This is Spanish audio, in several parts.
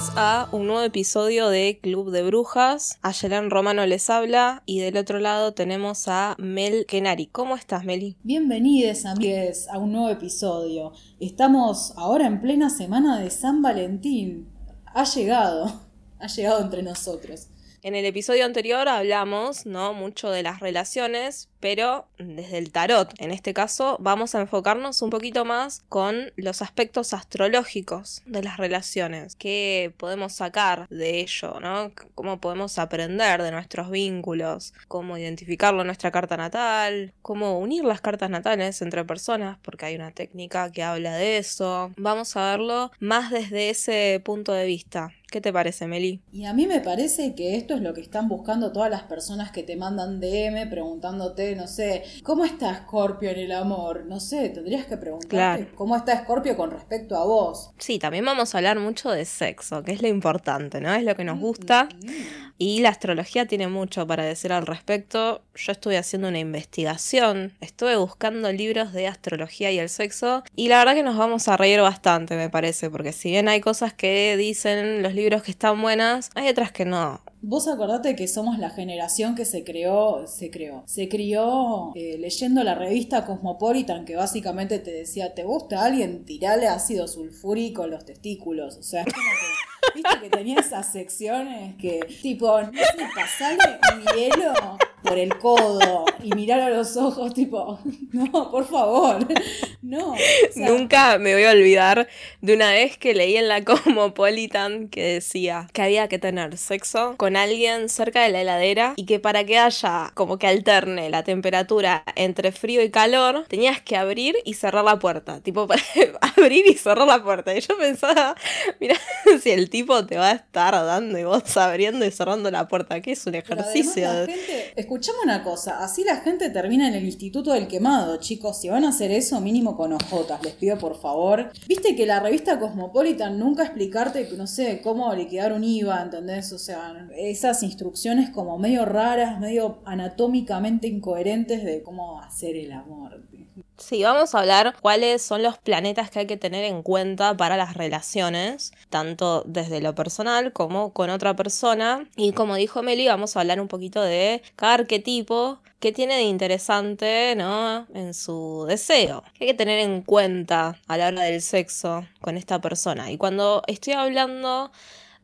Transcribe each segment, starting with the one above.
Bienvenidos a un nuevo episodio de Club de Brujas. Ayelén Romano les habla y del otro lado tenemos a Mel Kenari. ¿Cómo estás, Meli? Bienvenidos, amigues, a un nuevo episodio. Estamos ahora en plena semana de San Valentín. Ha llegado, ha llegado entre nosotros. En el episodio anterior hablamos, ¿no? Mucho de las relaciones, pero desde el tarot. En este caso vamos a enfocarnos un poquito más con los aspectos astrológicos de las relaciones. ¿Qué podemos sacar de ello? ¿no? ¿Cómo podemos aprender de nuestros vínculos? ¿Cómo identificarlo en nuestra carta natal? ¿Cómo unir las cartas natales entre personas? Porque hay una técnica que habla de eso. Vamos a verlo más desde ese punto de vista. ¿Qué te parece, Meli? Y a mí me parece que esto es lo que están buscando todas las personas que te mandan DM preguntándote no sé, ¿cómo está Scorpio en el amor? No sé, tendrías que preguntarte cómo está Scorpio con respecto a vos. Sí, también vamos a hablar mucho de sexo, que es lo importante, ¿no? Es lo que nos gusta. Y la astrología tiene mucho para decir al respecto. Yo estuve haciendo una investigación, estuve buscando libros de astrología y el sexo, y la verdad que nos vamos a reír bastante, me parece, porque si bien hay cosas que dicen los libros que están buenas, hay otras que no. Vos acordate que somos la generación que se creó, se creó, se crió eh, leyendo la revista Cosmopolitan que básicamente te decía, ¿te gusta alguien? Tirale ácido sulfúrico en los testículos. O sea, es que, viste que tenía esas secciones que, tipo, no sé, pasale un hielo por el codo y mirar a los ojos, tipo, no, por favor, no. Nunca me voy a olvidar de una vez que leí en la Cosmopolitan que decía que había que tener sexo con alguien cerca de la heladera y que para que haya como que alterne la temperatura entre frío y calor, tenías que abrir y cerrar la puerta. Tipo, abrir y cerrar la puerta. Y yo pensaba, mira, si el tipo te va a estar dando y vos abriendo y cerrando la puerta, que es un ejercicio. escuchame una cosa, así la gente termina en el Instituto del Quemado, chicos. Si van a hacer eso, mínimo con ojotas, les pido por favor. Viste que la revista Cosmopolitan nunca explicarte, no sé, cómo liquidar un IVA, ¿entendés? O sea, esas instrucciones como medio raras, medio anatómicamente incoherentes de cómo hacer el amor. Sí, vamos a hablar cuáles son los planetas que hay que tener en cuenta para las relaciones, tanto desde lo personal como con otra persona. Y como dijo Meli, vamos a hablar un poquito de cada arquetipo que tiene de interesante, ¿no? En su deseo. Que hay que tener en cuenta a la hora del sexo con esta persona. Y cuando estoy hablando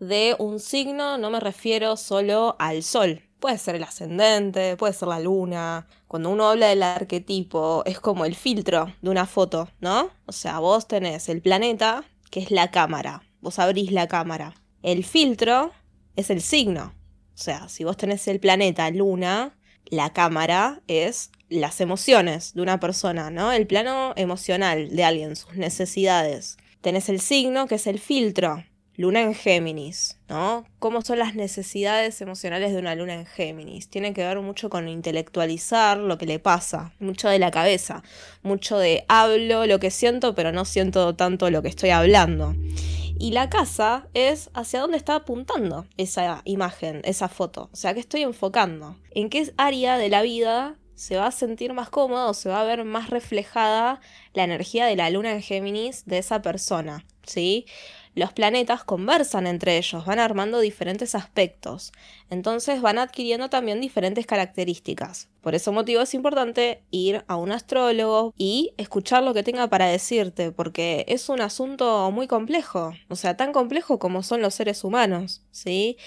de un signo no me refiero solo al sol. Puede ser el ascendente, puede ser la luna. Cuando uno habla del arquetipo, es como el filtro de una foto, ¿no? O sea, vos tenés el planeta, que es la cámara. Vos abrís la cámara. El filtro es el signo. O sea, si vos tenés el planeta, luna, la cámara es las emociones de una persona, ¿no? El plano emocional de alguien, sus necesidades. Tenés el signo, que es el filtro. Luna en Géminis, ¿no? ¿Cómo son las necesidades emocionales de una luna en Géminis? Tiene que ver mucho con intelectualizar lo que le pasa, mucho de la cabeza, mucho de hablo lo que siento, pero no siento tanto lo que estoy hablando. Y la casa es hacia dónde está apuntando esa imagen, esa foto. O sea, ¿qué estoy enfocando? ¿En qué área de la vida se va a sentir más cómodo se va a ver más reflejada la energía de la luna en Géminis de esa persona? ¿Sí? Los planetas conversan entre ellos, van armando diferentes aspectos, entonces van adquiriendo también diferentes características. Por ese motivo es importante ir a un astrólogo y escuchar lo que tenga para decirte, porque es un asunto muy complejo, o sea, tan complejo como son los seres humanos, ¿sí?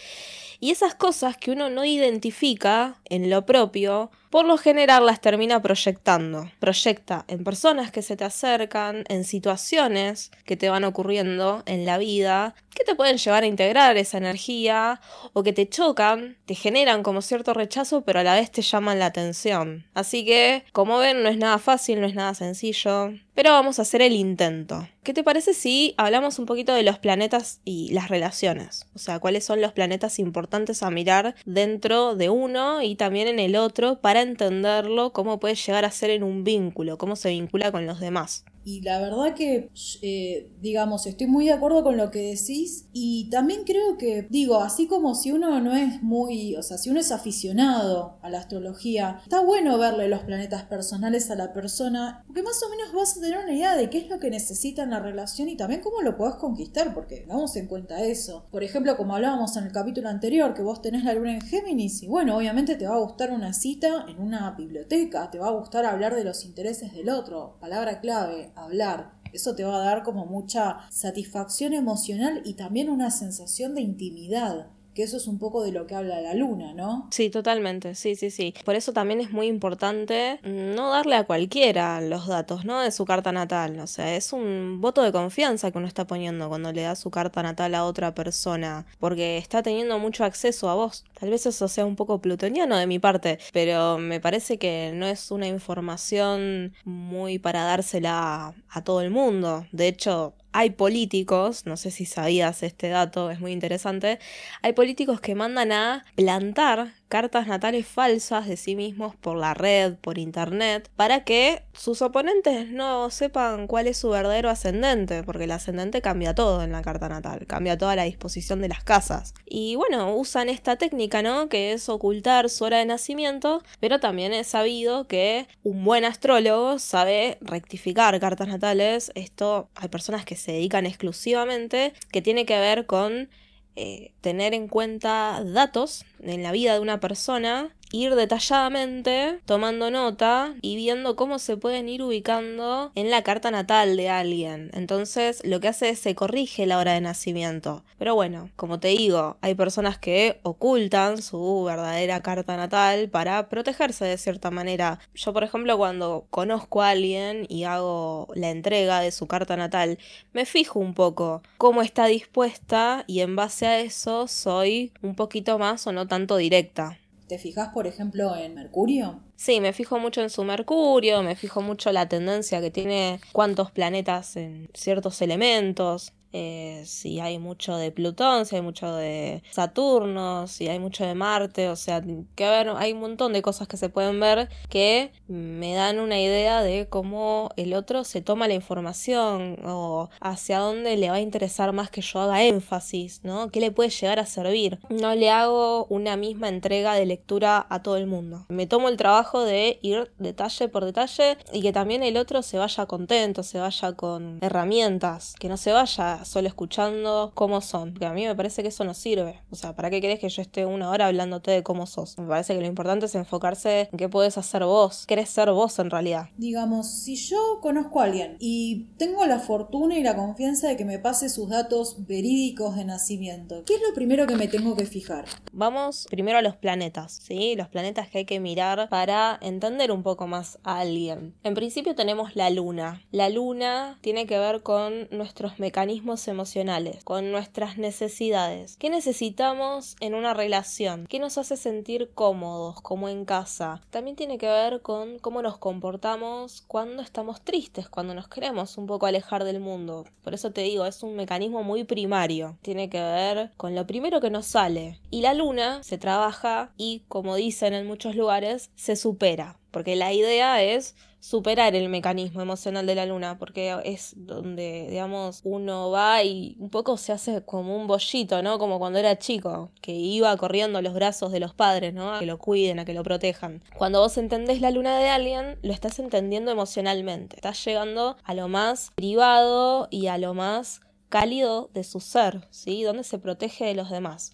Y esas cosas que uno no identifica en lo propio, por lo general las termina proyectando. Proyecta en personas que se te acercan, en situaciones que te van ocurriendo en la vida, que te pueden llevar a integrar esa energía o que te chocan, te generan como cierto rechazo, pero a la vez te llaman la atención. Así que, como ven, no es nada fácil, no es nada sencillo, pero vamos a hacer el intento. ¿Qué te parece si hablamos un poquito de los planetas y las relaciones? O sea, cuáles son los planetas importantes a mirar dentro de uno y también en el otro para entenderlo, cómo puede llegar a ser en un vínculo, cómo se vincula con los demás. Y la verdad que, eh, digamos, estoy muy de acuerdo con lo que decís y también creo que, digo, así como si uno no es muy, o sea, si uno es aficionado a la astrología, está bueno verle los planetas personales a la persona, porque más o menos vas a tener una idea de qué es lo que necesita en la relación y también cómo lo podés conquistar, porque vamos en cuenta eso. Por ejemplo, como hablábamos en el capítulo anterior, que vos tenés la luna en Géminis y bueno, obviamente te va a gustar una cita en una biblioteca, te va a gustar hablar de los intereses del otro, palabra clave, hablar. Eso te va a dar como mucha satisfacción emocional y también una sensación de intimidad que eso es un poco de lo que habla la luna, ¿no? Sí, totalmente, sí, sí, sí. Por eso también es muy importante no darle a cualquiera los datos, ¿no? De su carta natal. O sea, es un voto de confianza que uno está poniendo cuando le da su carta natal a otra persona, porque está teniendo mucho acceso a vos. Tal vez eso sea un poco plutoniano de mi parte, pero me parece que no es una información muy para dársela a todo el mundo. De hecho, hay políticos, no sé si sabías este dato, es muy interesante, hay políticos que mandan a plantar cartas natales falsas de sí mismos por la red, por internet, para que sus oponentes no sepan cuál es su verdadero ascendente, porque el ascendente cambia todo en la carta natal, cambia toda la disposición de las casas. Y bueno, usan esta técnica, ¿no? Que es ocultar su hora de nacimiento, pero también es sabido que un buen astrólogo sabe rectificar cartas natales. Esto hay personas que se dedican exclusivamente, que tiene que ver con eh, tener en cuenta datos en la vida de una persona ir detalladamente tomando nota y viendo cómo se pueden ir ubicando en la carta natal de alguien. Entonces lo que hace es se corrige la hora de nacimiento. Pero bueno, como te digo, hay personas que ocultan su verdadera carta natal para protegerse de cierta manera. Yo por ejemplo cuando conozco a alguien y hago la entrega de su carta natal, me fijo un poco cómo está dispuesta y en base a eso soy un poquito más o no tanto directa. ¿Te fijas, por ejemplo, en Mercurio? Sí, me fijo mucho en su Mercurio, me fijo mucho la tendencia que tiene cuántos planetas en ciertos elementos. Eh, si hay mucho de Plutón, si hay mucho de Saturno, si hay mucho de Marte, o sea, que ver, hay un montón de cosas que se pueden ver que me dan una idea de cómo el otro se toma la información o hacia dónde le va a interesar más que yo haga énfasis, ¿no? ¿Qué le puede llegar a servir? No le hago una misma entrega de lectura a todo el mundo. Me tomo el trabajo de ir detalle por detalle y que también el otro se vaya contento, se vaya con herramientas, que no se vaya solo escuchando cómo son. Porque a mí me parece que eso no sirve. O sea, ¿para qué querés que yo esté una hora hablándote de cómo sos? Me parece que lo importante es enfocarse en qué puedes hacer vos. Querés ser vos en realidad. Digamos, si yo conozco a alguien y tengo la fortuna y la confianza de que me pase sus datos verídicos de nacimiento, ¿qué es lo primero que me tengo que fijar? Vamos primero a los planetas, ¿sí? Los planetas que hay que mirar para entender un poco más a alguien. En principio tenemos la luna. La luna tiene que ver con nuestros mecanismos emocionales, con nuestras necesidades. ¿Qué necesitamos en una relación? ¿Qué nos hace sentir cómodos, como en casa? También tiene que ver con cómo nos comportamos cuando estamos tristes, cuando nos queremos un poco alejar del mundo. Por eso te digo, es un mecanismo muy primario. Tiene que ver con lo primero que nos sale. Y la luna se trabaja y, como dicen en muchos lugares, se supera. Porque la idea es superar el mecanismo emocional de la luna, porque es donde, digamos, uno va y un poco se hace como un bollito, ¿no? Como cuando era chico, que iba corriendo a los brazos de los padres, ¿no? A que lo cuiden, a que lo protejan. Cuando vos entendés la luna de alguien, lo estás entendiendo emocionalmente. Estás llegando a lo más privado y a lo más cálido de su ser, ¿sí? Donde se protege de los demás.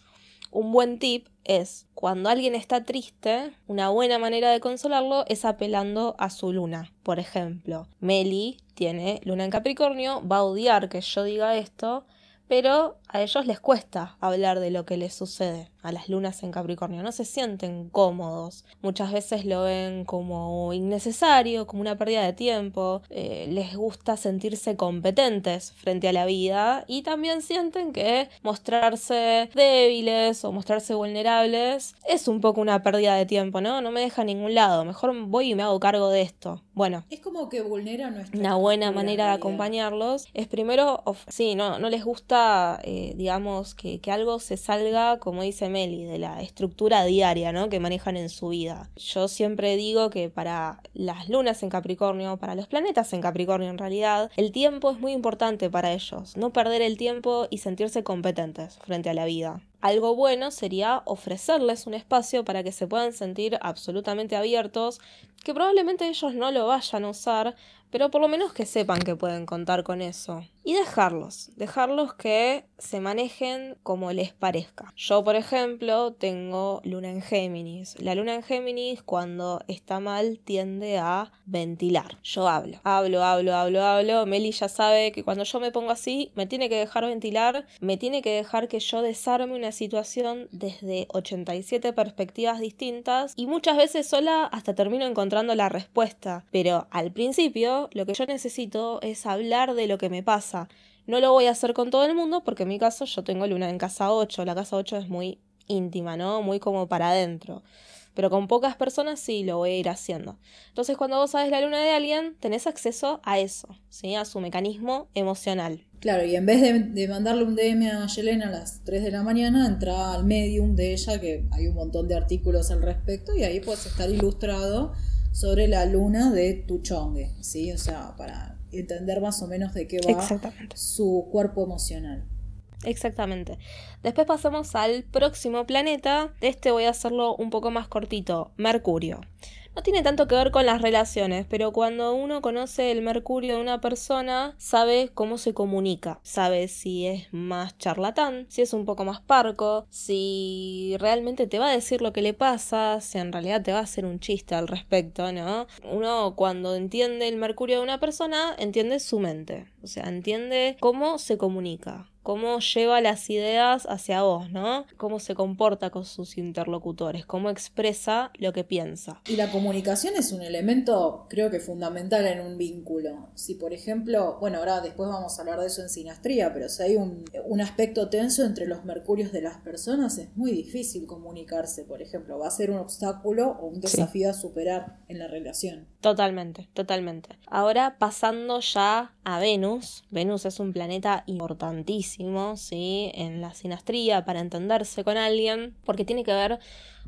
Un buen tip es cuando alguien está triste, una buena manera de consolarlo es apelando a su luna. Por ejemplo, Meli tiene luna en Capricornio, va a odiar que yo diga esto, pero a ellos les cuesta hablar de lo que les sucede a las lunas en Capricornio, no se sienten cómodos, muchas veces lo ven como innecesario, como una pérdida de tiempo, eh, les gusta sentirse competentes frente a la vida y también sienten que mostrarse débiles o mostrarse vulnerables es un poco una pérdida de tiempo, ¿no? No me deja a ningún lado, mejor voy y me hago cargo de esto. Bueno. Es como que vulnera nuestra... Una buena manera de acompañarlos es primero, sí, no, no les gusta, eh, digamos, que, que algo se salga, como dice Meli, de la estructura diaria, ¿no? Que manejan en su vida. Yo siempre digo que para las lunas en Capricornio, para los planetas en Capricornio en realidad, el tiempo es muy importante para ellos. No perder el tiempo y sentirse competentes frente a la vida. Algo bueno sería ofrecerles un espacio para que se puedan sentir absolutamente abiertos, que probablemente ellos no lo vayan a usar, pero por lo menos que sepan que pueden contar con eso. Y dejarlos, dejarlos que se manejen como les parezca. Yo, por ejemplo, tengo luna en Géminis. La luna en Géminis cuando está mal tiende a ventilar. Yo hablo, hablo, hablo, hablo, hablo. Meli ya sabe que cuando yo me pongo así, me tiene que dejar ventilar, me tiene que dejar que yo desarme una situación desde 87 perspectivas distintas y muchas veces sola hasta termino encontrando la respuesta. Pero al principio lo que yo necesito es hablar de lo que me pasa. No lo voy a hacer con todo el mundo porque en mi caso yo tengo luna en casa 8. La casa 8 es muy íntima, ¿no? Muy como para adentro. Pero con pocas personas sí lo voy a ir haciendo. Entonces cuando vos sabes la luna de alguien, tenés acceso a eso, ¿sí? A su mecanismo emocional. Claro, y en vez de, mandarle un DM a Yelena a las 3 de la mañana, entra al medium de ella, que hay un montón de artículos al respecto, y ahí puedes estar ilustrado sobre la luna de tu chongue, ¿sí? O sea, para entender más o menos de qué va su cuerpo emocional. Exactamente. Después pasamos al próximo planeta. De este voy a hacerlo un poco más cortito. Mercurio. No tiene tanto que ver con las relaciones, pero cuando uno conoce el Mercurio de una persona, sabe cómo se comunica, sabe si es más charlatán, si es un poco más parco, si realmente te va a decir lo que le pasa, si en realidad te va a hacer un chiste al respecto, ¿no? Uno cuando entiende el Mercurio de una persona, entiende su mente, o sea, entiende cómo se comunica, cómo lleva las ideas hacia vos, ¿no? Cómo se comporta con sus interlocutores, cómo expresa lo que piensa. Y la comunicación es un elemento, creo que fundamental en un vínculo. Si, por ejemplo, bueno, ahora después vamos a hablar de eso en sinastría, pero si hay un, un aspecto tenso entre los mercurios de las personas, es muy difícil comunicarse, por ejemplo. Va a ser un obstáculo o un desafío a superar en la relación. Totalmente, totalmente. Ahora pasando ya a Venus. Venus es un planeta importantísimo ¿sí? En la sinastría para entenderse con alguien, porque tiene que ver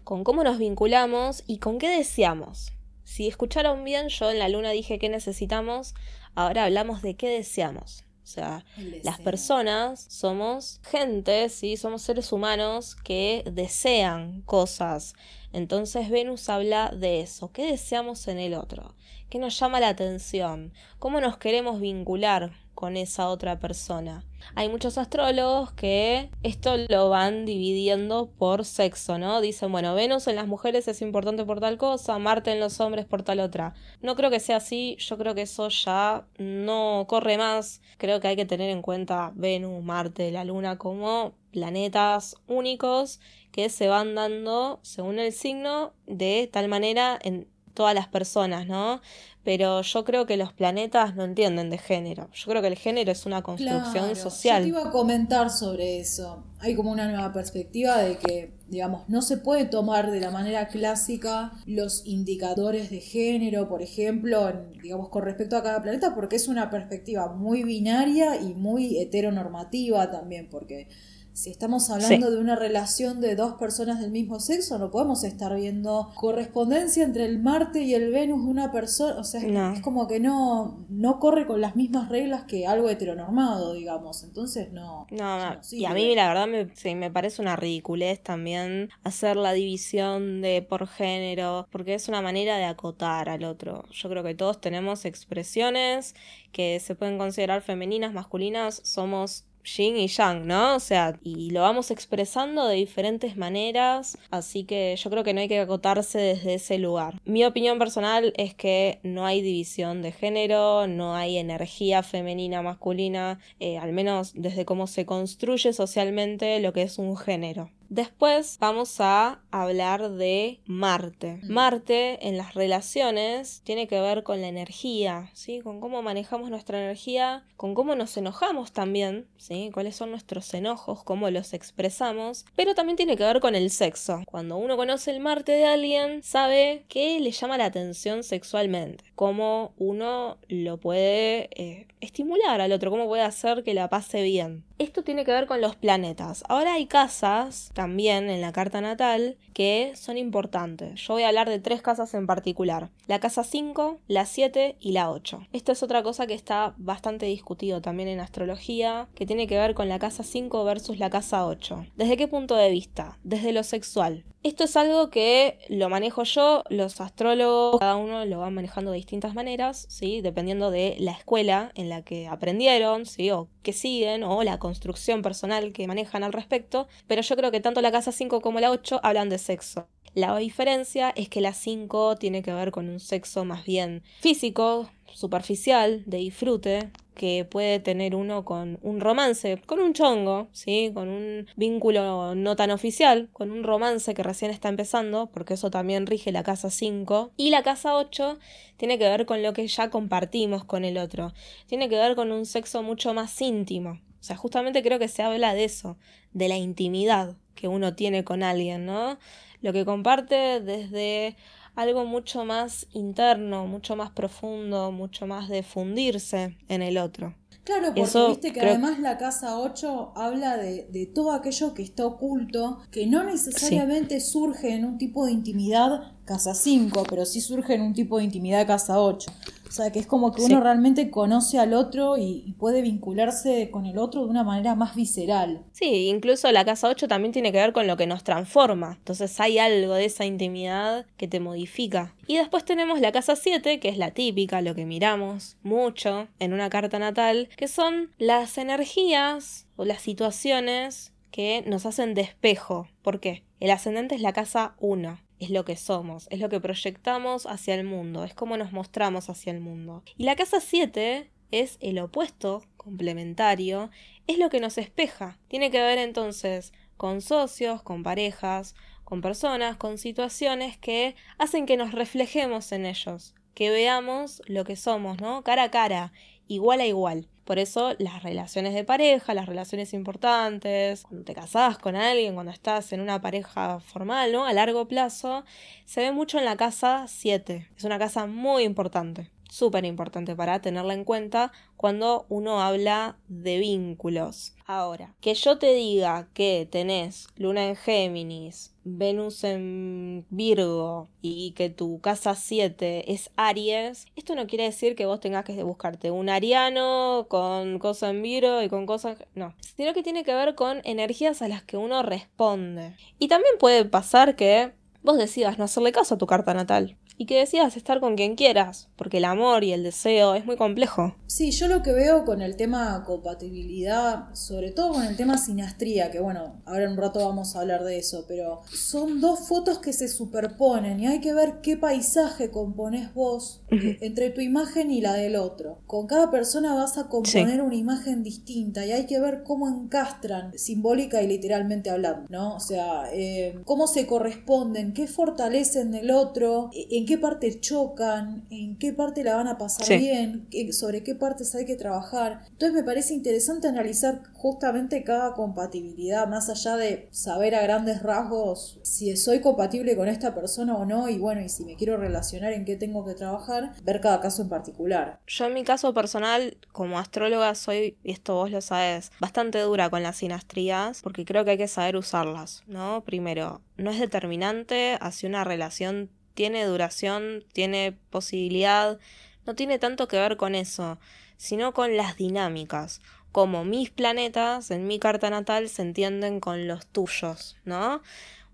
con cómo nos vinculamos y con qué deseamos. Si escucharon bien, yo en la luna dije qué necesitamos, ahora hablamos de qué deseamos. O sea, las personas somos gente, ¿sí? somos seres humanos que desean cosas. Entonces Venus habla de eso. ¿Qué deseamos en el otro? ¿Qué nos llama la atención? ¿Cómo nos queremos vincular con esa otra persona. Hay muchos astrólogos que esto lo van dividiendo por sexo, ¿no? Dicen, bueno, Venus en las mujeres es importante por tal cosa, Marte en los hombres por tal otra. No creo que sea así, yo creo que eso ya no corre más. Creo que hay que tener en cuenta Venus, Marte, la Luna como planetas únicos que se van dando según el signo de tal manera en todas las personas, ¿no? pero yo creo que los planetas no entienden de género. Yo creo que el género es una construcción social. Yo te iba a comentar sobre eso. Hay como una nueva perspectiva de que, digamos, no se puede tomar de la manera clásica los indicadores de género, por ejemplo, digamos, con respecto a cada planeta, porque es una perspectiva muy binaria y muy heteronormativa también, porque si estamos hablando de una relación de dos personas del mismo sexo, no podemos estar viendo correspondencia entre el Marte y el Venus de una persona. O sea, es como que no, no corre con las mismas reglas que algo heteronormado, digamos. Entonces no. No, no. y a mí la verdad me, me parece una ridiculez también hacer la división de por género, porque es una manera de acotar al otro. Yo creo que todos tenemos expresiones que se pueden considerar femeninas, masculinas, somos yin y yang, ¿no? O sea, y lo vamos expresando de diferentes maneras, así que yo creo que no hay que acotarse desde ese lugar. Mi opinión personal es que no hay división de género, no hay energía femenina, masculina, eh, al menos desde cómo se construye socialmente lo que es un género. Después vamos a hablar de Marte. Mm. Marte en las relaciones tiene que ver con la energía, ¿sí? Con cómo manejamos nuestra energía, con cómo nos enojamos también, ¿sí? Cuáles son nuestros enojos, cómo los expresamos, pero también tiene que ver con el sexo. Cuando uno conoce el Marte de alguien, sabe que le llama la atención sexualmente, cómo uno lo puede eh, estimular al otro, cómo puede hacer que la pase bien. Esto tiene que ver con los planetas. Ahora hay casas también en la carta natal que son importantes. Yo voy a hablar de tres casas en particular. La casa 5, la 7 y la 8. Esto es otra cosa que está bastante discutido también en astrología, que tiene que ver con la casa 5 versus la casa 8. ¿Desde qué punto de vista? Desde lo sexual. Esto es algo que lo manejo yo, los astrólogos, cada uno lo van manejando de distintas maneras, ¿sí? dependiendo de la escuela en la que aprendieron, ¿sí? o que siguen, o la construcción personal que manejan al respecto, pero yo creo que tanto la casa 5 como la 8 hablan de sexo. La diferencia es que la 5 tiene que ver con un sexo más bien físico, superficial, de disfrute, que puede tener uno con un romance, con un chongo, ¿sí? Con un vínculo no tan oficial, con un romance que recién está empezando, porque eso también rige la casa 5. Y la casa 8 tiene que ver con lo que ya compartimos con el otro. Tiene que ver con un sexo mucho más íntimo. O sea, justamente creo que se habla de eso, de la intimidad que uno tiene con alguien, ¿no? Lo que comparte desde algo mucho más interno, mucho más profundo, mucho más de fundirse en el otro. Claro, porque viste que además la casa 8 habla de, de, todo aquello que está oculto, que no necesariamente surge en un tipo de intimidad casa 5, pero sí surge en un tipo de intimidad casa 8. O sea, que es como que uno realmente conoce al otro y, puede vincularse con el otro de una manera más visceral. Sí, incluso la casa 8 también tiene que ver con lo que nos transforma. Entonces hay algo de esa intimidad que te modifica. Y después tenemos la casa 7, que es la típica, lo que miramos mucho en una carta natal, que son las energías o las situaciones que nos hacen despejo. ¿Por qué? El ascendente es la casa 1 es lo que somos, es lo que proyectamos hacia el mundo, es como nos mostramos hacia el mundo. Y la casa 7 es el opuesto, complementario, es lo que nos espeja. Tiene que ver entonces con socios, con parejas, con personas, con situaciones que hacen que nos reflejemos en ellos, que veamos lo que somos, ¿no? Cara a cara, igual a igual. Por eso las relaciones de pareja, las relaciones importantes, cuando te casás con alguien, cuando estás en una pareja formal, ¿no? A largo plazo, se ve mucho en la casa 7. Es una casa muy importante súper importante para tenerla en cuenta cuando uno habla de vínculos. Ahora, que yo te diga que tenés Luna en Géminis, Venus en Virgo y que tu casa 7 es Aries, esto no quiere decir que vos tengas que buscarte un ariano con cosa en Virgo y con cosas... No, sino que tiene que ver con energías a las que uno responde. Y también puede pasar que vos decidas no hacerle caso a tu carta natal y que decidas estar con quien quieras, porque el amor y el deseo es muy complejo. Sí, yo lo que veo con el tema compatibilidad, sobre todo con el tema sinastría, que bueno, ahora en un rato vamos a hablar de eso, pero son dos fotos que se superponen y hay que ver qué paisaje compones vos entre tu imagen y la del otro. Con cada persona vas a componer una imagen distinta y hay que ver cómo encastran, simbólica y literalmente hablando, ¿no? O sea, eh, cómo se corresponden, qué fortalecen del otro, en qué parte chocan, en qué parte la van a pasar bien, sobre qué partes hay que trabajar. Entonces me parece interesante analizar justamente cada compatibilidad, más allá de saber a grandes rasgos si soy compatible con esta persona o no, y bueno, y si me quiero relacionar en qué tengo que trabajar, ver cada caso en particular. Yo en mi caso personal, como astróloga, soy, y esto vos lo sabes, bastante dura con las sinastrías, porque creo que hay que saber usarlas, ¿no? Primero, no es determinante hacia una relación tiene duración, tiene posibilidad, no tiene tanto que ver con eso, sino con las dinámicas, como mis planetas en mi carta natal se entienden con los tuyos, ¿no?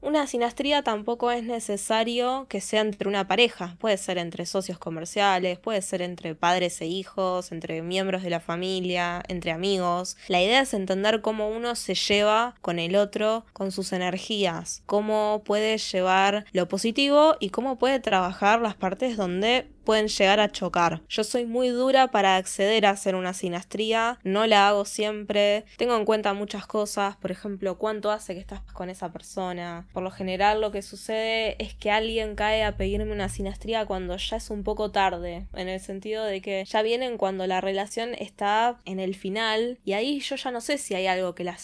Una sinastría tampoco es necesario que sea entre una pareja, puede ser entre socios comerciales, puede ser entre padres e hijos, entre miembros de la familia, entre amigos. La idea es entender cómo uno se lleva con el otro, con sus energías, cómo puede llevar lo positivo y cómo puede trabajar las partes donde pueden llegar a chocar. Yo soy muy dura para acceder a hacer una sinastría, no la hago siempre, tengo en cuenta muchas cosas, por ejemplo, cuánto hace que estás con esa persona. Por lo general lo que sucede es que alguien cae a pedirme una sinastría cuando ya es un poco tarde, en el sentido de que ya vienen cuando la relación está en el final y ahí yo ya no sé si hay algo que la,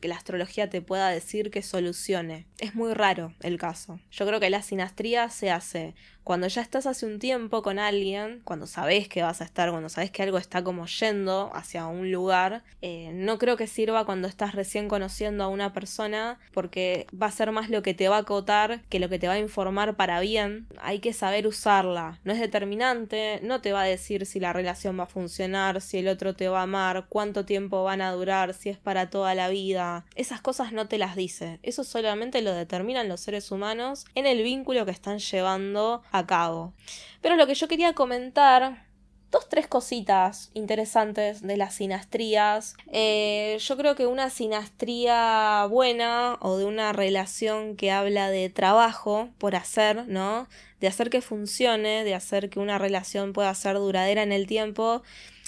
que la astrología te pueda decir que solucione. Es muy raro el caso. Yo creo que la sinastría se hace Cuando ya estás hace un tiempo con alguien, cuando sabes que vas a estar, cuando sabes que algo está como yendo hacia un lugar, eh, no creo que sirva cuando estás recién conociendo a una persona porque va a ser más lo que te va a acotar que lo que te va a informar para bien. Hay que saber usarla. No es determinante, no te va a decir si la relación va a funcionar, si el otro te va a amar, cuánto tiempo van a durar, si es para toda la vida. Esas cosas no te las dice. Eso solamente lo determinan los seres humanos en el vínculo que están llevando a cabo. Pero lo que yo quería comentar dos, tres cositas interesantes de las sinastrías. Eh, yo creo que una sinastría buena o de una relación que habla de trabajo por hacer, ¿no? De hacer que funcione, de hacer que una relación pueda ser duradera en el tiempo,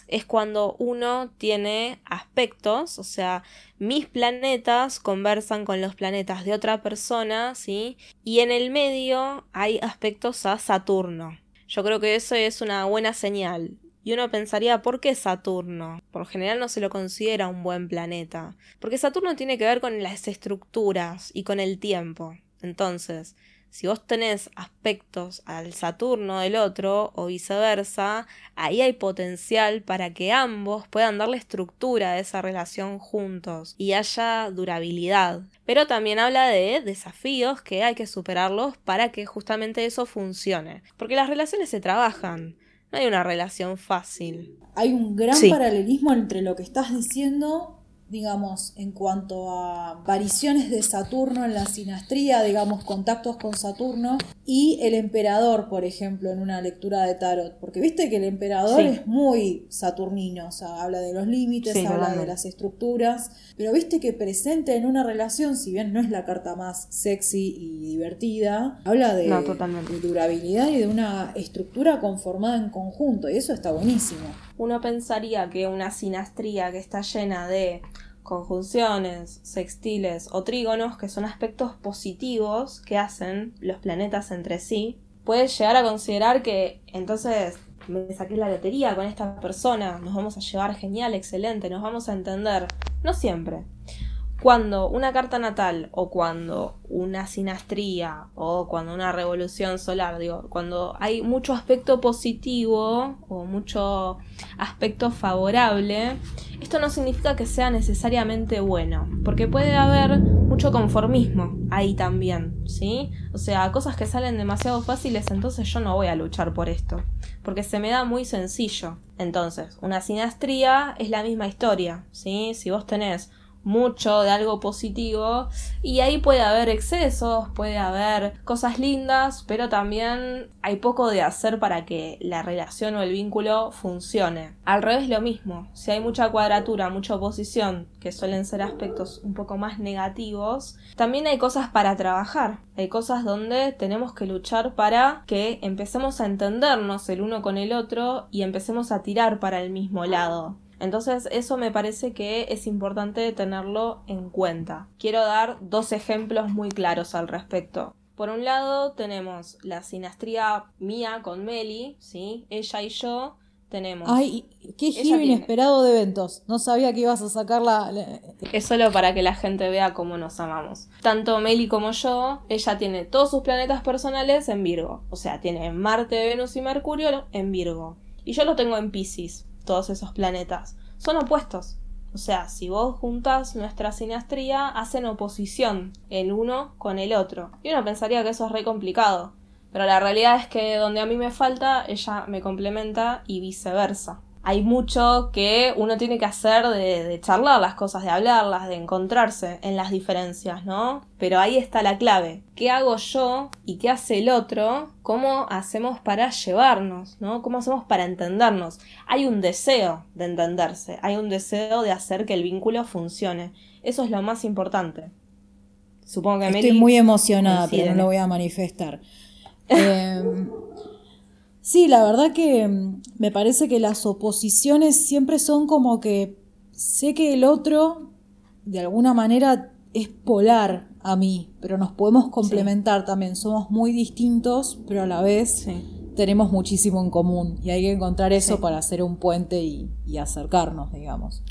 es cuando uno tiene aspectos, o sea, mis planetas conversan con los planetas de otra persona, ¿sí? Y en el medio hay aspectos a Saturno. Yo creo que eso es una buena señal. Y uno pensaría, ¿por qué Saturno? Por general no se lo considera un buen planeta. Porque Saturno tiene que ver con las estructuras y con el tiempo. Entonces, si vos tenés aspectos al Saturno del otro o viceversa, ahí hay potencial para que ambos puedan darle estructura a esa relación juntos y haya durabilidad. Pero también habla de desafíos que hay que superarlos para que justamente eso funcione. Porque las relaciones se trabajan. No hay una relación fácil. Hay un gran paralelismo entre lo que estás diciendo digamos, en cuanto a variaciones de Saturno en la sinastría, digamos, contactos con Saturno, y el emperador, por ejemplo, en una lectura de tarot, porque viste que el emperador es muy saturnino, o sea, habla de los límites, habla de las estructuras, pero viste que presente en una relación, si bien no es la carta más sexy y divertida, habla de, de durabilidad y de una estructura conformada en conjunto, y eso está buenísimo. Uno pensaría que una sinastría que está llena de conjunciones, sextiles o trígonos, que son aspectos positivos que hacen los planetas entre sí, puedes llegar a considerar que entonces me saqué la lotería con esta persona, nos vamos a llevar genial, excelente, nos vamos a entender. No siempre. Cuando una carta natal o cuando una sinastría o cuando una revolución solar, digo, cuando hay mucho aspecto positivo o mucho aspecto favorable, esto no significa que sea necesariamente bueno, porque puede haber mucho conformismo ahí también, ¿sí? O sea, cosas que salen demasiado fáciles, entonces yo no voy a luchar por esto, porque se me da muy sencillo. Entonces, una sinastría es la misma historia, ¿sí? Si vos tenés mucho de algo positivo y ahí puede haber excesos, puede haber cosas lindas, pero también hay poco de hacer para que la relación o el vínculo funcione. Al revés lo mismo, si hay mucha cuadratura, mucha oposición, que suelen ser aspectos un poco más negativos, también hay cosas para trabajar, hay cosas donde tenemos que luchar para que empecemos a entendernos el uno con el otro y empecemos a tirar para el mismo lado. Entonces eso me parece que es importante tenerlo en cuenta. Quiero dar dos ejemplos muy claros al respecto. Por un lado tenemos la sinastría mía con Meli, ¿sí? Ella y yo tenemos... Ay, qué giro inesperado de eventos. No sabía que ibas a sacar la, Es solo para que la gente vea cómo nos amamos. Tanto Meli como yo, ella tiene todos sus planetas personales en Virgo. O sea, tiene Marte, Venus y Mercurio en Virgo. Y yo lo tengo en Pisces todos esos planetas. Son opuestos. O sea, si vos juntas nuestra sinastría, hacen oposición el uno con el otro. Y uno pensaría que eso es re complicado. Pero la realidad es que donde a mí me falta, ella me complementa y viceversa hay mucho que uno tiene que hacer de, charlar las cosas, de hablarlas, de encontrarse en las diferencias, ¿no? Pero ahí está la clave. ¿Qué hago yo y qué hace el otro? ¿Cómo hacemos para llevarnos, ¿no? ¿Cómo hacemos para entendernos? Hay un deseo de entenderse, hay un deseo de hacer que el vínculo funcione. Eso es lo más importante. Supongo que Estoy muy emocionada, pero no lo voy a manifestar. Eh, Sí, la verdad que mm, me parece que las oposiciones siempre son como que sé que el otro de alguna manera es polar a mí, pero nos podemos complementar también. Somos muy distintos, pero a la vez tenemos muchísimo en común y hay que encontrar eso para hacer un puente y, y acercarnos, digamos.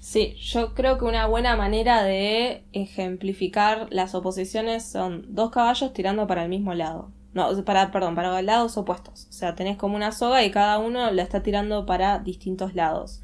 Sí, yo creo que una buena manera de ejemplificar las oposiciones son dos caballos tirando para el mismo lado. No, para, perdón, para lados opuestos. O sea, tenés como una soga y cada uno la está tirando para distintos lados.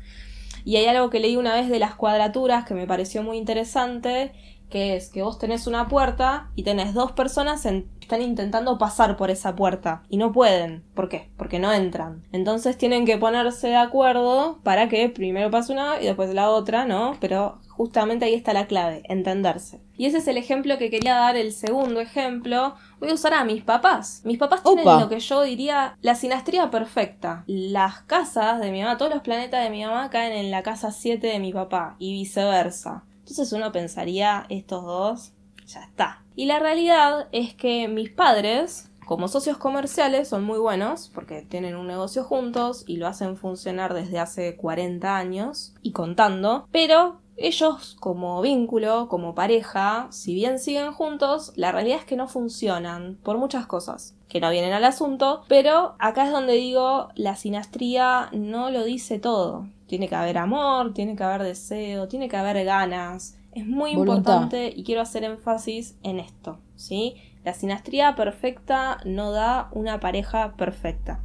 Y hay algo que leí una vez de las cuadraturas que me pareció muy interesante, que es que vos tenés una puerta y tenés dos personas que están intentando pasar por esa puerta y no pueden. ¿Por qué? Porque no entran. Entonces tienen que ponerse de acuerdo para que primero pase una y después la otra, ¿no? Pero justamente ahí está la clave, entenderse. Y ese es el ejemplo que quería dar, el segundo ejemplo. Voy a usar a mis papás. Mis papás tienen lo que yo diría la sinastría perfecta. Las casas de mi mamá, todos los planetas de mi mamá caen en la casa 7 de mi papá y viceversa. Entonces uno pensaría, estos dos, ya está. Y la realidad es que mis padres, como socios comerciales, son muy buenos porque tienen un negocio juntos y lo hacen funcionar desde hace 40 años y contando, pero ellos como vínculo, como pareja, si bien siguen juntos, la realidad es que no funcionan por muchas cosas que no vienen al asunto, pero acá es donde digo, la sinastría no lo dice todo. Tiene que haber amor, tiene que haber deseo, tiene que haber ganas. Es muy importante y quiero hacer énfasis en esto, ¿sí? La sinastría perfecta no da una pareja perfecta.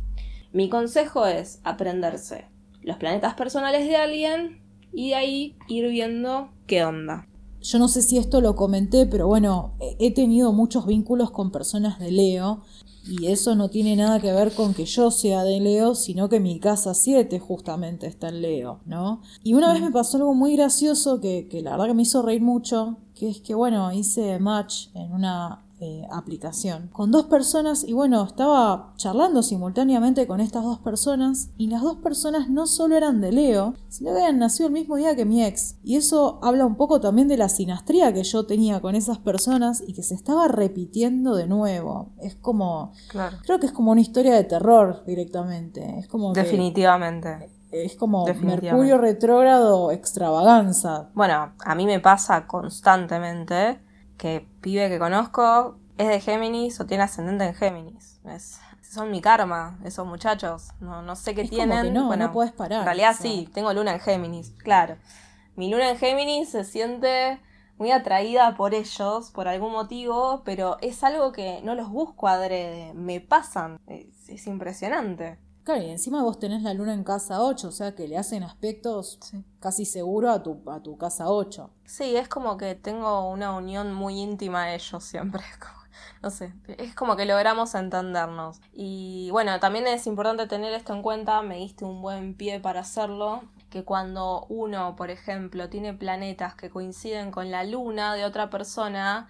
Mi consejo es aprenderse los planetas personales de alguien y de ahí ir viendo qué onda. Yo no sé si esto lo comenté, pero bueno, he tenido muchos vínculos con personas de Leo y eso no tiene nada que ver con que yo sea de Leo, sino que mi casa 7 justamente está en Leo, ¿no? Y una vez me pasó algo muy gracioso que, que la verdad que me hizo reír mucho, que es que, bueno, hice match en una eh, aplicación con dos personas y bueno, estaba charlando simultáneamente con estas dos personas y las dos personas no solo eran de Leo, sino que habían nacido el mismo día que mi ex. Y eso habla un poco también de la sinastría que yo tenía con esas personas y que se estaba repitiendo de nuevo. Es como... Claro. Creo que es como una historia de terror directamente. Es como... Definitivamente. es como Mercurio retrógrado extravaganza. Bueno, a mí me pasa constantemente que pibe que conozco es de Géminis o tiene ascendente en Géminis. son mi karma, esos muchachos. No, no sé qué tienen. no, bueno, no puedes parar. En realidad sí, tengo luna en Géminis, claro. Mi luna en Géminis se siente muy atraída por ellos, por algún motivo, pero es algo que no los busco adrede, me pasan. es impresionante. Claro, y encima vos tenés la luna en casa 8, o sea que le hacen aspectos casi seguro a tu, a tu casa 8. Sí, es como que tengo una unión muy íntima a ellos siempre. no sé, es como que logramos entendernos. Y bueno, también es importante tener esto en cuenta, me diste un buen pie para hacerlo, que cuando uno, por ejemplo, tiene planetas que coinciden con la luna de otra persona,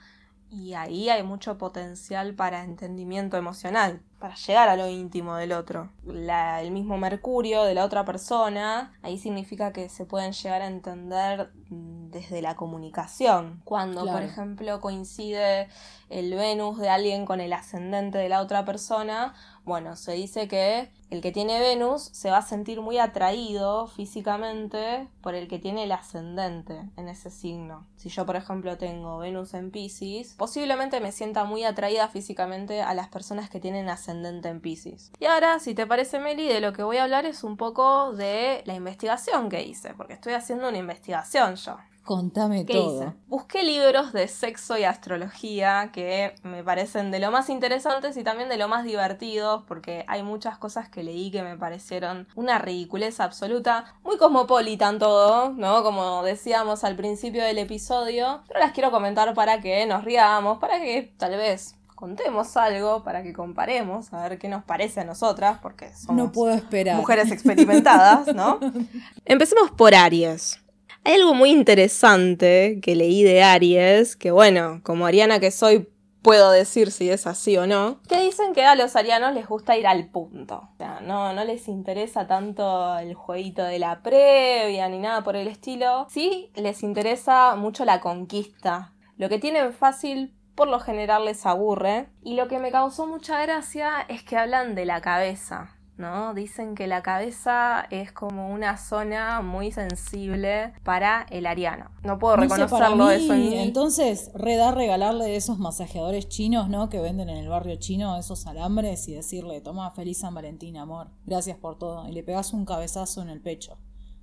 y ahí hay mucho potencial para entendimiento emocional para llegar a lo íntimo del otro. el mismo Mercurio de la otra persona, ahí significa que se pueden llegar a entender desde la comunicación. Cuando, por ejemplo, coincide el Venus de alguien con el ascendente de la otra persona, bueno, se dice que el que tiene Venus se va a sentir muy atraído físicamente por el que tiene el ascendente en ese signo. Si yo, por ejemplo, tengo Venus en Pisces, posiblemente me sienta muy atraída físicamente a las personas que tienen ascendente en Pisces. Y ahora, si te parece, Meli, de lo que voy a hablar es un poco de la investigación que hice, porque estoy haciendo una investigación yo. Contame todo. Busqué libros de sexo y astrología que me parecen de lo más interesantes y también de lo más divertidos, porque hay muchas cosas que leí que me parecieron una ridiculez absoluta, muy cosmopolitan todo, ¿no? Como decíamos al principio del episodio, pero las quiero comentar para que nos riamos, para que tal vez contemos algo para que comparemos, a ver qué nos parece a nosotras, porque somos no puedo esperar. mujeres experimentadas, ¿no? Empecemos por Aries. Hay algo muy interesante que leí de Aries, que bueno, como ariana que soy, puedo decir si es así o no, que dicen que a los arianos les gusta ir al punto. O sea, no, no les interesa tanto el jueguito de la previa ni nada por el estilo. Sí, les interesa mucho la conquista. Lo que tienen fácil por lo general les aburre. Y lo que me causó mucha gracia es que hablan de la cabeza. ¿No? Dicen que la cabeza es como una zona muy sensible para el ariano. No puedo reconocerlo eso en Entonces, reda regalarle de esos masajeadores chinos, ¿no? Que venden en el barrio chino, esos alambres y decirle, toma, feliz San Valentín, amor. Gracias por todo. Y le pegas un cabezazo en el pecho.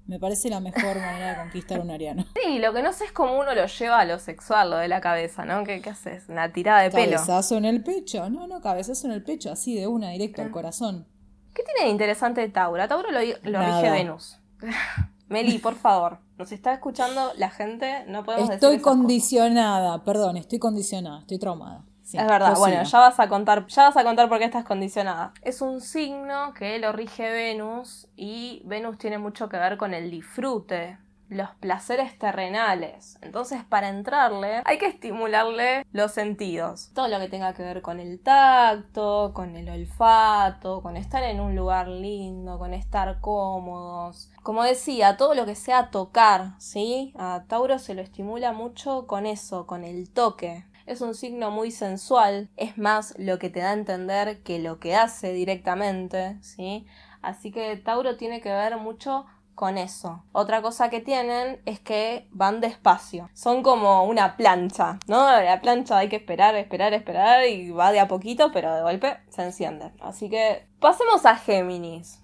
Me parece la mejor manera de conquistar un ariano. Sí, lo que no sé es cómo uno lo lleva a lo sexual, lo de la cabeza, ¿no? ¿Qué, qué haces? ¿Una tirada de pelo? Cabezazo en el pecho. No, no, cabezazo en el pecho, así de una, directo al corazón. ¿Qué tiene de interesante Tauro? A Tauro lo, rige Venus. Meli, por favor, nos está escuchando la gente, no podemos Estoy decir esas cosas. condicionada, perdón, estoy condicionada, estoy traumada. Sí, es verdad, bueno, ya vas a contar, ya vas a contar por qué estás condicionada. Es un signo que lo rige Venus y Venus tiene mucho que ver con el disfrute, los placeres terrenales. Entonces, para entrarle, hay que estimularle los sentidos. Todo lo que tenga que ver con el tacto, con el olfato, con estar en un lugar lindo, con estar cómodos. Como decía, todo lo que sea tocar, ¿sí? A Tauro se lo estimula mucho con eso, con el toque. Es un signo muy sensual, es más lo que te da a entender que lo que hace directamente, ¿sí? Así que Tauro tiene que ver mucho con eso. Otra cosa que tienen es que van despacio. Son como una plancha, ¿no? La plancha hay que esperar, esperar, esperar y va de a poquito, pero de golpe se enciende. Así que pasemos a Géminis.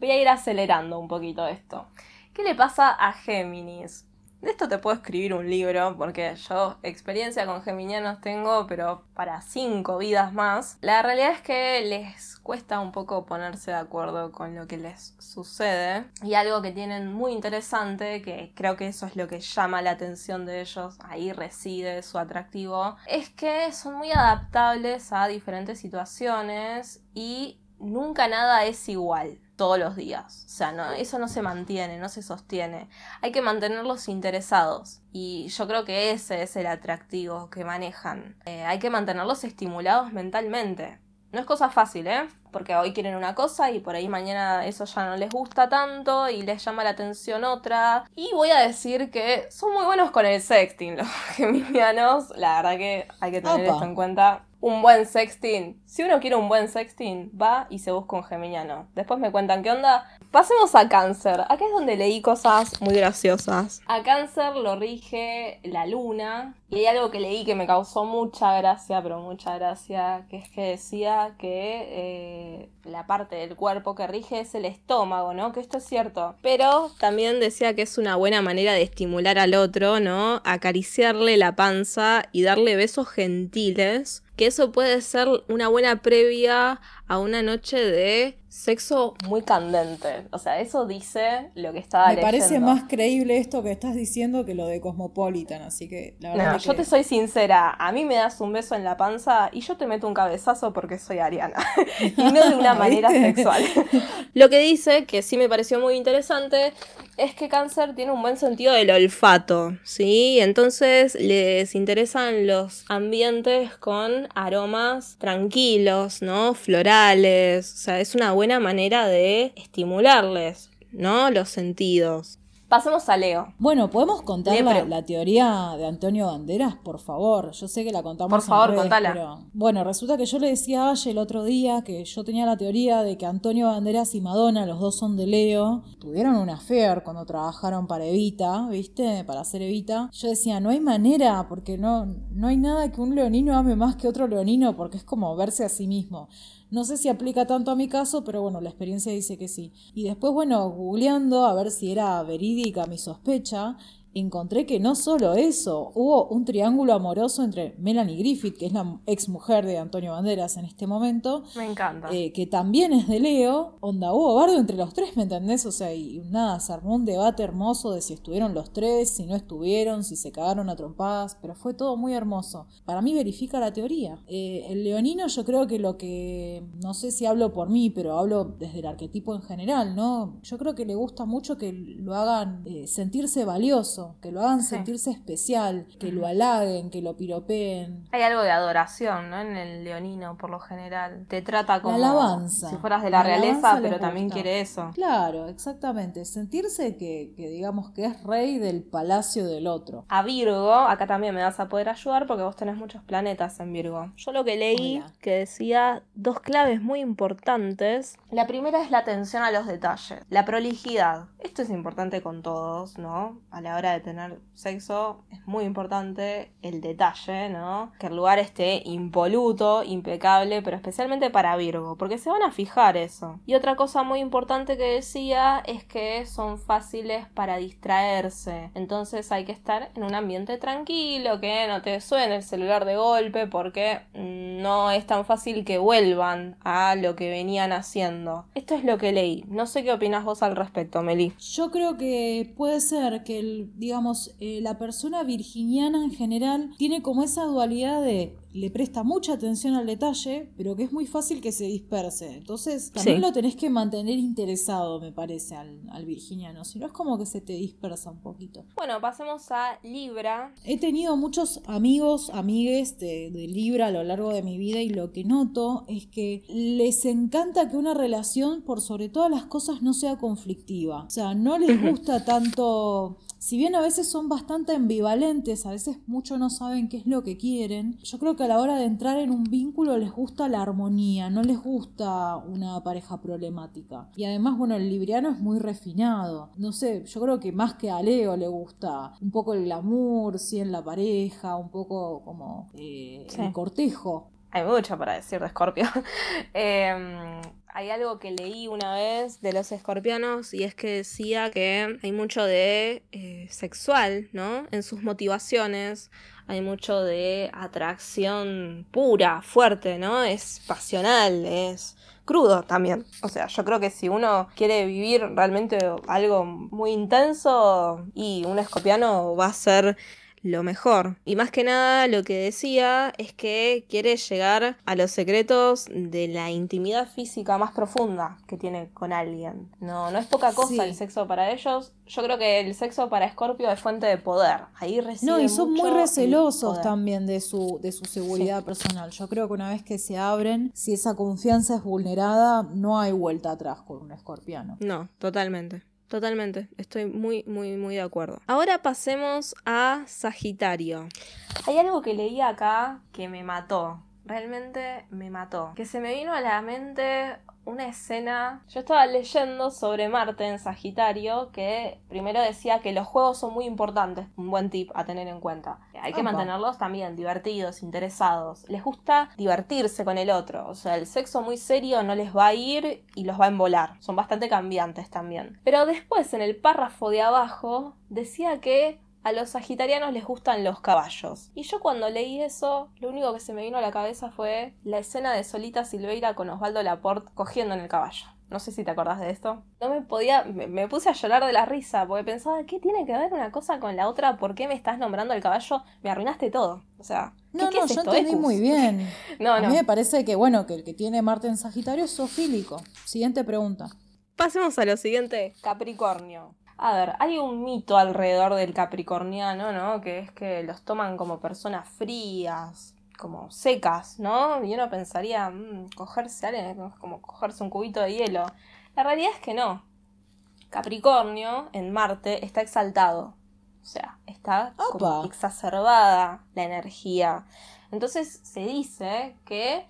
Voy a ir acelerando un poquito esto. ¿Qué le pasa a Géminis? De esto te puedo escribir un libro, porque yo experiencia con geminianos tengo, pero para cinco vidas más. La realidad es que les cuesta un poco ponerse de acuerdo con lo que les sucede. Y algo que tienen muy interesante, que creo que eso es lo que llama la atención de ellos, ahí reside su atractivo, es que son muy adaptables a diferentes situaciones y nunca nada es igual todos los días. O sea, no, eso no se mantiene, no se sostiene. Hay que mantenerlos interesados. Y yo creo que ese es el atractivo que manejan. Eh, hay que mantenerlos estimulados mentalmente. No es cosa fácil, ¿eh? Porque hoy quieren una cosa y por ahí mañana eso ya no les gusta tanto y les llama la atención otra. Y voy a decir que son muy buenos con el sexting los geminianos. La verdad que hay que tener Opa. esto en cuenta. Un buen sexting. Si uno quiere un buen sexting, va y se busca un geminiano. Después me cuentan qué onda. Pasemos a cáncer. Acá es donde leí cosas muy graciosas. A cáncer lo rige la luna. Y hay algo que leí que me causó mucha gracia, pero mucha gracia, que es que decía que eh, la parte del cuerpo que rige es el estómago, ¿no? Que esto es cierto. Pero también decía que es una buena manera de estimular al otro, ¿no? Acariciarle la panza y darle besos gentiles. Que eso puede ser una buena previa a una noche de sexo muy candente. O sea, eso dice lo que estaba Me parece leyendo. más creíble esto que estás diciendo que lo de Cosmopolitan, así que la verdad No, que yo te soy sincera, a mí me das un beso en la panza y yo te meto un cabezazo porque soy ariana y no de una manera sexual. Lo que dice, que sí me pareció muy interesante, es que cáncer tiene un buen sentido del olfato, ¿sí? Entonces les interesan los ambientes con aromas tranquilos, ¿no? Florales, o sea, es una buena manera de estimularles, ¿no? Los sentidos. Pasemos a Leo. Bueno, ¿podemos contar la, teoría de Antonio Banderas, por favor? Yo sé que la contamos Por en favor, redes, contala. pero- Bueno, resulta que yo le decía a Aye el otro día que yo tenía la teoría de que Antonio Banderas y Madonna, los dos son de Leo, tuvieron una affair cuando trabajaron para Evita, ¿viste? Para hacer Evita. Yo decía, no hay manera, porque no, no hay nada que un leonino ame más que otro leonino, porque es como verse a sí mismo. No sé si aplica tanto a mi caso, pero bueno, la experiencia dice que sí. Y después, bueno, googleando a ver si era verídica mi sospecha, encontré que no solo eso, hubo un triángulo amoroso entre Melanie Griffith, que es la ex mujer de Antonio Banderas en este momento, Me encanta. eh, que también es de Leo, onda hubo bardo entre los tres, ¿me entendés? O sea, y nada, se armó un debate hermoso de si estuvieron los tres, si no estuvieron, si se cagaron a trompadas, pero fue todo muy hermoso. Para mí verifica la teoría. Eh, el leonino yo creo que lo que, no sé si hablo por mí, pero hablo desde el arquetipo en general, ¿no? Yo creo que le gusta mucho que lo hagan eh, sentirse valioso, que lo hagan Sí. sentirse especial, que lo halaguen, que lo piropeen. Hay algo de adoración, ¿no? En el leonino, por lo general. Te trata como alabanza. si fueras de la, La realeza, pero también quiere eso. Claro, exactamente. Sentirse que, que digamos que es rey del palacio del otro. A Virgo, acá también me vas a poder ayudar porque vos tenés muchos planetas en Virgo. Yo lo que leí que decía dos claves muy importantes. La primera es la atención a los detalles, la prolijidad. Esto es importante con todos, ¿no? A la hora de tener sexo es muy importante el detalle, ¿no? Que el lugar esté impoluto, impecable, pero especialmente para Virgo, porque se van a fijar eso. Y otra cosa muy importante que decía es que son fáciles para distraerse, entonces hay que estar en un ambiente tranquilo, que no te suene el celular de golpe, porque no es tan fácil que vuelvan a lo que venían haciendo. Esto es lo que leí. No sé qué opinas vos al respecto, Meli. Yo creo que puede ser que, el, digamos, eh, la persona virginiana en general tiene como esa dualidad de le presta mucha atención al detalle, pero que es muy fácil que se disperse. Entonces, también lo tenés que mantener interesado, me parece, al, al virginiano. Si no, es como que se te dispersa un poquito. Bueno, pasemos a Libra. He tenido muchos amigos, amigues de, de Libra a lo largo de mi vida y lo que noto es que les encanta que una relación, por sobre todas las cosas, no sea conflictiva. O sea, no les gusta tanto si bien a veces son bastante ambivalentes, a veces muchos no saben qué es lo que quieren, yo creo que a la hora de entrar en un vínculo les gusta la armonía, no les gusta una pareja problemática. Y además, bueno, el libriano es muy refinado. No sé, yo creo que más que a Leo le gusta un poco el glamour, sí, en la pareja, un poco como eh, el cortejo. Hay mucho para decir de Scorpio. eh, hay algo que leí una vez de los escorpianos y es que decía que hay mucho de eh, sexual, ¿no? En sus motivaciones, hay mucho de atracción pura, fuerte, ¿no? Es pasional, es crudo también. O sea, yo creo que si uno quiere vivir realmente algo muy intenso y un escorpiano va a ser lo mejor. Y más que nada lo que decía es que quiere llegar a los secretos de la intimidad física más profunda que tiene con alguien. No, no es poca cosa el sexo para ellos. Yo creo que el sexo para Scorpio es fuente de poder. Ahí No, y son muy recelosos también de su, de su seguridad personal. Yo creo que una vez que se abren, si esa confianza es vulnerada, no hay vuelta atrás con un escorpiano. No, totalmente. Totalmente, estoy muy, muy, muy de acuerdo. Ahora pasemos a Sagitario. Hay algo que leí acá que me mató. Realmente me mató. Que se me vino a la mente una escena. Yo estaba leyendo sobre Marte en Sagitario que primero decía que los juegos son muy importantes, un buen tip a tener en cuenta. Hay que mantenerlos también divertidos, interesados. Les gusta divertirse con el otro. O sea, el sexo muy serio no les va a ir y los va a embolar. Son bastante cambiantes también. Pero después en el párrafo de abajo decía que a los sagitarianos les gustan los caballos. Y yo cuando leí eso, lo único que se me vino a la cabeza fue la escena de Solita Silveira con Osvaldo Laporte cogiendo en el caballo. No sé si te acordás de esto. No me podía, me, puse a llorar de la risa porque pensaba, ¿qué tiene que ver una cosa con la otra? ¿Por qué me estás nombrando el caballo? Me arruinaste todo. O sea, no, no, yo entendí muy bien. no, a mí me parece que, bueno, que el que tiene Marte en Sagitario es sofílico. Siguiente pregunta. Pasemos a lo siguiente, Capricornio. A ver, hay un mito alrededor del capricorniano, ¿no? Que es que los toman como personas frías, como secas, ¿no? Y uno pensaría, mmm, cogerse a alguien como cogerse un cubito de hielo. La realidad es que no. Capricornio en Marte está exaltado. O sea, está como exacerbada la energía. Entonces se dice que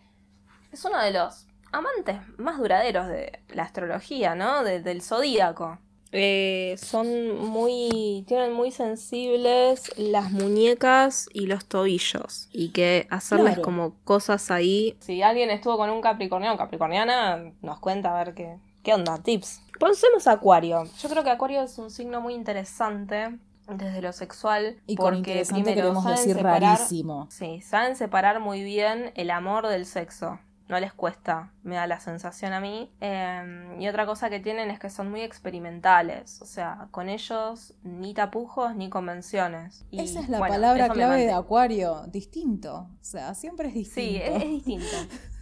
es uno de los amantes más duraderos de la astrología, ¿no? del zodíaco. Eh, son muy, tienen muy sensibles las muñecas y los tobillos. Y que hacerles como cosas ahí. Si alguien estuvo con un capricorniano o capricorniana, nos cuenta a ver qué, qué onda, tips. Pensemos Acuario. Yo creo que Acuario es un signo muy interesante desde lo sexual y porque primero queremos decir rarísimo. Sí, saben separar muy bien el amor del sexo no les cuesta, me da la sensación a mí. Em, y otra cosa que tienen es que son muy experimentales, o sea, con ellos ni tapujos ni convenciones. Esa es la palabra clave de Acuario, distinto, o sea, siempre es distinto. Sí, es, distinto.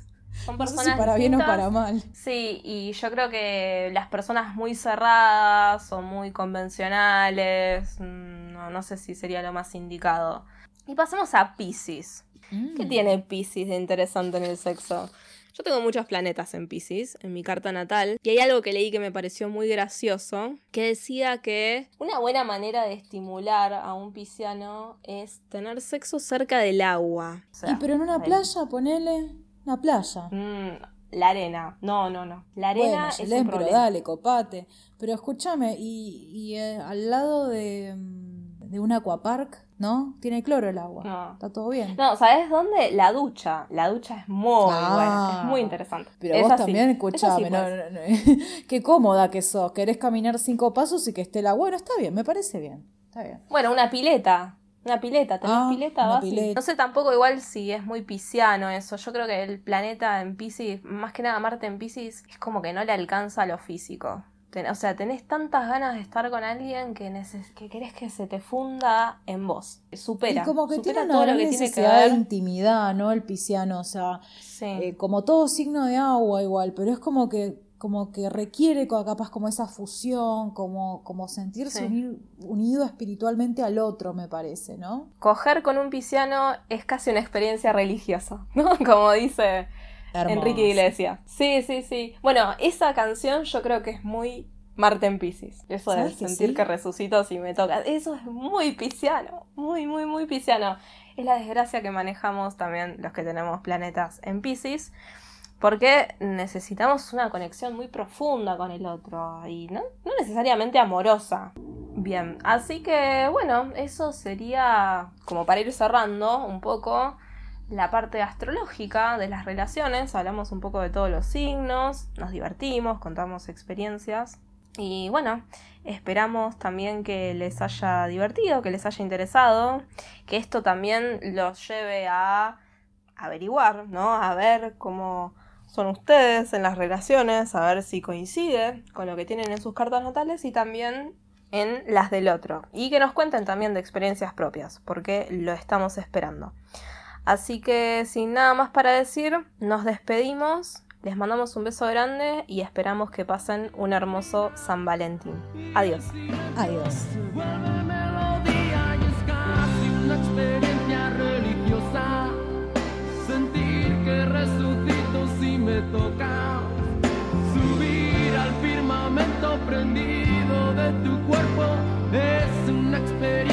Son personas para bien o para mal. Sí, y yo creo que las personas muy cerradas o muy convencionales, mm, no, no sé si sería lo más indicado. Y pasemos a Pisces. ¿Qué mm. tiene Pisces de interesante en el sexo? Yo tengo muchos planetas en Pisces, en mi carta natal, y hay algo que leí que me pareció muy gracioso, que decía que una buena manera de estimular a un pisciano es tener sexo cerca del agua. y pero en una playa, ponele una playa. Mm, la arena, no, no, no. La arena es un pero dale, copate. Pero escúchame, y, y eh, al lado de... Mm, de un aquapark, ¿no? Tiene cloro el agua. No. Está todo bien. No, ¿sabes dónde? La ducha. La ducha es muy Ah. buena, es muy interesante. Pero Es vos así, también, es escuchame, no, pues. no, no. qué cómoda que sos. Querés caminar cinco pasos y que esté el agua. Bueno, está bien, me parece bien. Está bien. Bueno, una pileta. Una pileta, ¿tenés Ah, pileta? una pileta. No sé tampoco igual si es muy pisciano eso. Yo creo que el planeta en Pisces, más que nada Marte en Pisces, es como que no le alcanza lo físico. Ten- o sea, tenés tantas ganas de estar con alguien que, neces- que querés que se te funda en vos. Supera. y como que supera tiene una todo lo que tiene que de ver. intimidad, ¿no? El pisciano, o sea, Sí. eh, como todo signo de agua igual, pero es como que como que requiere capaz como esa fusión, como, como sentirse Sí. unir- unido espiritualmente al otro, me parece, ¿no? Coger con un pisciano es casi una experiencia religiosa, ¿no? Como dice Hermoso. Enrique Iglesias. Sí, sí, sí. Bueno, esa canción yo creo que es muy Marte en Pisces. Eso de ¿Sabes que sentir sí? que resucito si me toca. Eso es muy pisciano. Muy, muy, muy pisciano. Es la desgracia que manejamos también los que tenemos planetas en Pisces. Porque necesitamos una conexión muy profunda con el otro. Y no, no necesariamente amorosa. Bien, así que bueno, eso sería como para ir cerrando un poco la parte astrológica de las relaciones, hablamos un poco de todos los signos, nos divertimos, contamos experiencias y bueno, esperamos también que les haya divertido, que les haya interesado, que esto también los lleve a averiguar, ¿no? A ver cómo son ustedes en las relaciones, a ver si coincide con lo que tienen en sus cartas natales y también en las del otro. Y que nos cuenten también de experiencias propias, porque lo estamos esperando. Así que sin nada más para decir, nos despedimos, les mandamos un beso grande y esperamos que pasen un hermoso San Valentín. Adiós. Adiós. sentir que resucito si me toca subir al firmamento prendido de tu cuerpo es una experiencia